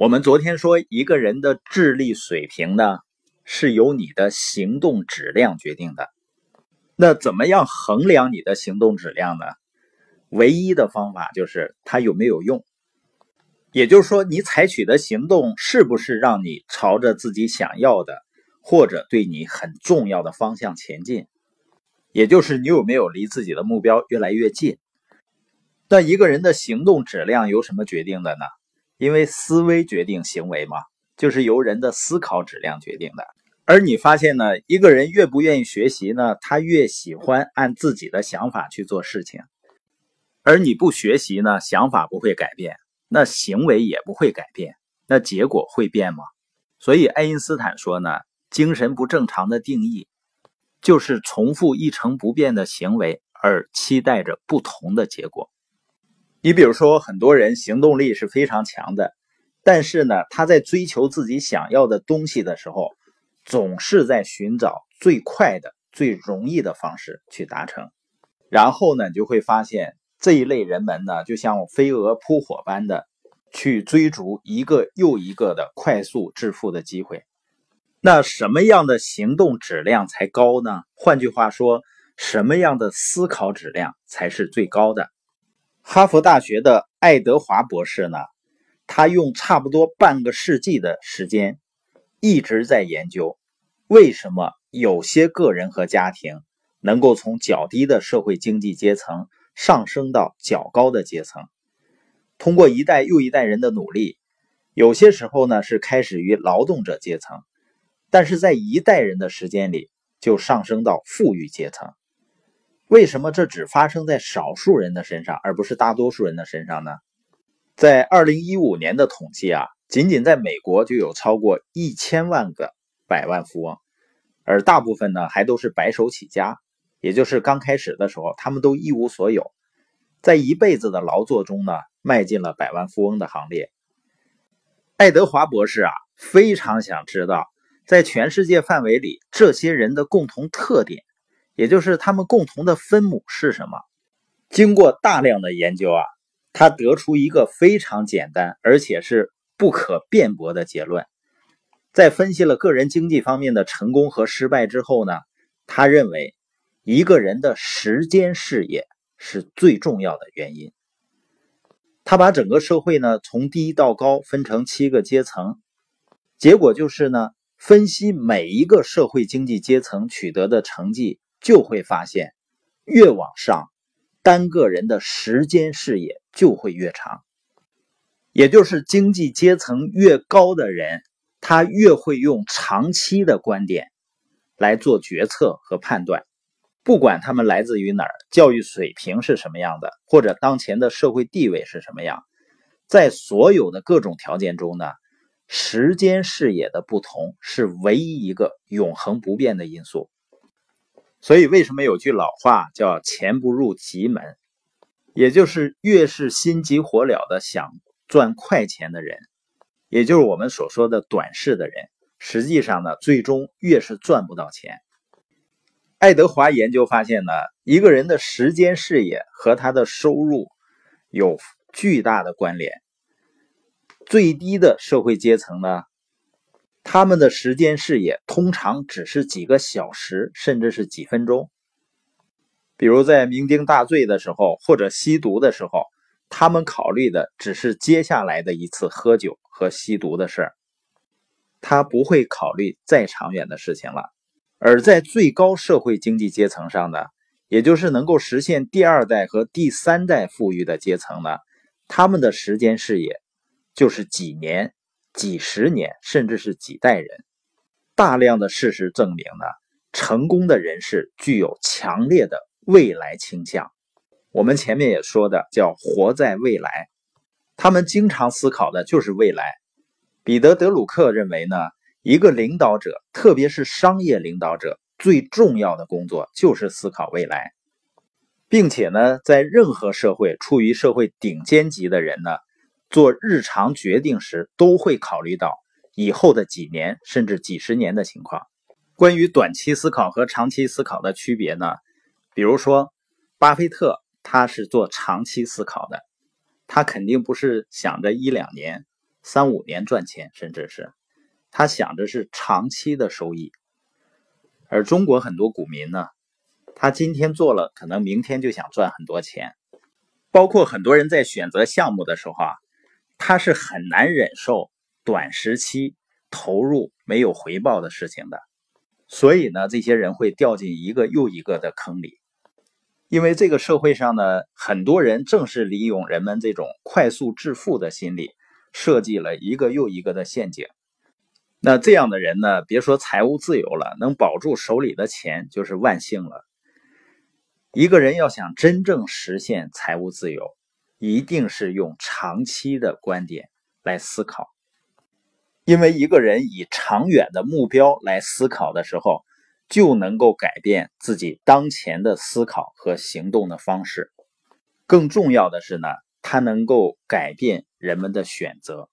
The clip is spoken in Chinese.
我们昨天说，一个人的智力水平呢，是由你的行动质量决定的。那怎么样衡量你的行动质量呢？唯一的方法就是它有没有用。也就是说，你采取的行动是不是让你朝着自己想要的，或者对你很重要的方向前进？也就是你有没有离自己的目标越来越近？那一个人的行动质量由什么决定的呢？因为思维决定行为嘛，就是由人的思考质量决定的。而你发现呢，一个人越不愿意学习呢，他越喜欢按自己的想法去做事情。而你不学习呢，想法不会改变，那行为也不会改变，那结果会变吗？所以爱因斯坦说呢，精神不正常的定义就是重复一成不变的行为，而期待着不同的结果。你比如说，很多人行动力是非常强的，但是呢，他在追求自己想要的东西的时候，总是在寻找最快的、最容易的方式去达成。然后呢，你就会发现这一类人们呢，就像飞蛾扑火般的去追逐一个又一个的快速致富的机会。那什么样的行动质量才高呢？换句话说，什么样的思考质量才是最高的？哈佛大学的爱德华博士呢，他用差不多半个世纪的时间，一直在研究为什么有些个人和家庭能够从较低的社会经济阶层上升到较高的阶层。通过一代又一代人的努力，有些时候呢是开始于劳动者阶层，但是在一代人的时间里就上升到富裕阶层。为什么这只发生在少数人的身上，而不是大多数人的身上呢？在二零一五年的统计啊，仅仅在美国就有超过一千万个百万富翁，而大部分呢还都是白手起家，也就是刚开始的时候他们都一无所有，在一辈子的劳作中呢迈进了百万富翁的行列。爱德华博士啊，非常想知道在全世界范围里这些人的共同特点。也就是他们共同的分母是什么？经过大量的研究啊，他得出一个非常简单而且是不可辩驳的结论。在分析了个人经济方面的成功和失败之后呢，他认为一个人的时间视野是最重要的原因。他把整个社会呢从低到高分成七个阶层，结果就是呢，分析每一个社会经济阶层取得的成绩。就会发现，越往上，单个人的时间视野就会越长。也就是经济阶层越高的人，他越会用长期的观点来做决策和判断。不管他们来自于哪儿，教育水平是什么样的，或者当前的社会地位是什么样，在所有的各种条件中呢，时间视野的不同是唯一一个永恒不变的因素。所以，为什么有句老话叫“钱不入急门”，也就是越是心急火燎的想赚快钱的人，也就是我们所说的短视的人，实际上呢，最终越是赚不到钱。爱德华研究发现呢，一个人的时间视野和他的收入有巨大的关联。最低的社会阶层呢？他们的时间视野通常只是几个小时，甚至是几分钟。比如在酩酊大醉的时候，或者吸毒的时候，他们考虑的只是接下来的一次喝酒和吸毒的事儿，他不会考虑再长远的事情了。而在最高社会经济阶层上呢，也就是能够实现第二代和第三代富裕的阶层呢，他们的时间视野就是几年。几十年，甚至是几代人，大量的事实证明呢，成功的人士具有强烈的未来倾向。我们前面也说的叫活在未来，他们经常思考的就是未来。彼得·德鲁克认为呢，一个领导者，特别是商业领导者，最重要的工作就是思考未来，并且呢，在任何社会，处于社会顶尖级的人呢。做日常决定时，都会考虑到以后的几年甚至几十年的情况。关于短期思考和长期思考的区别呢？比如说，巴菲特他是做长期思考的，他肯定不是想着一两年，三五年赚钱，甚至是他想着是长期的收益。而中国很多股民呢，他今天做了，可能明天就想赚很多钱。包括很多人在选择项目的时候啊，他是很难忍受短时期投入没有回报的事情的。所以呢，这些人会掉进一个又一个的坑里。因为这个社会上呢，很多人正是利用人们这种快速致富的心理，设计了一个又一个的陷阱。那这样的人呢，别说财务自由了，能保住手里的钱就是万幸了。一个人要想真正实现财务自由，一定是用长期的观点来思考。因为一个人以长远的目标来思考的时候，就能够改变自己当前的思考和行动的方式。更重要的是呢，它能够改变人们的选择。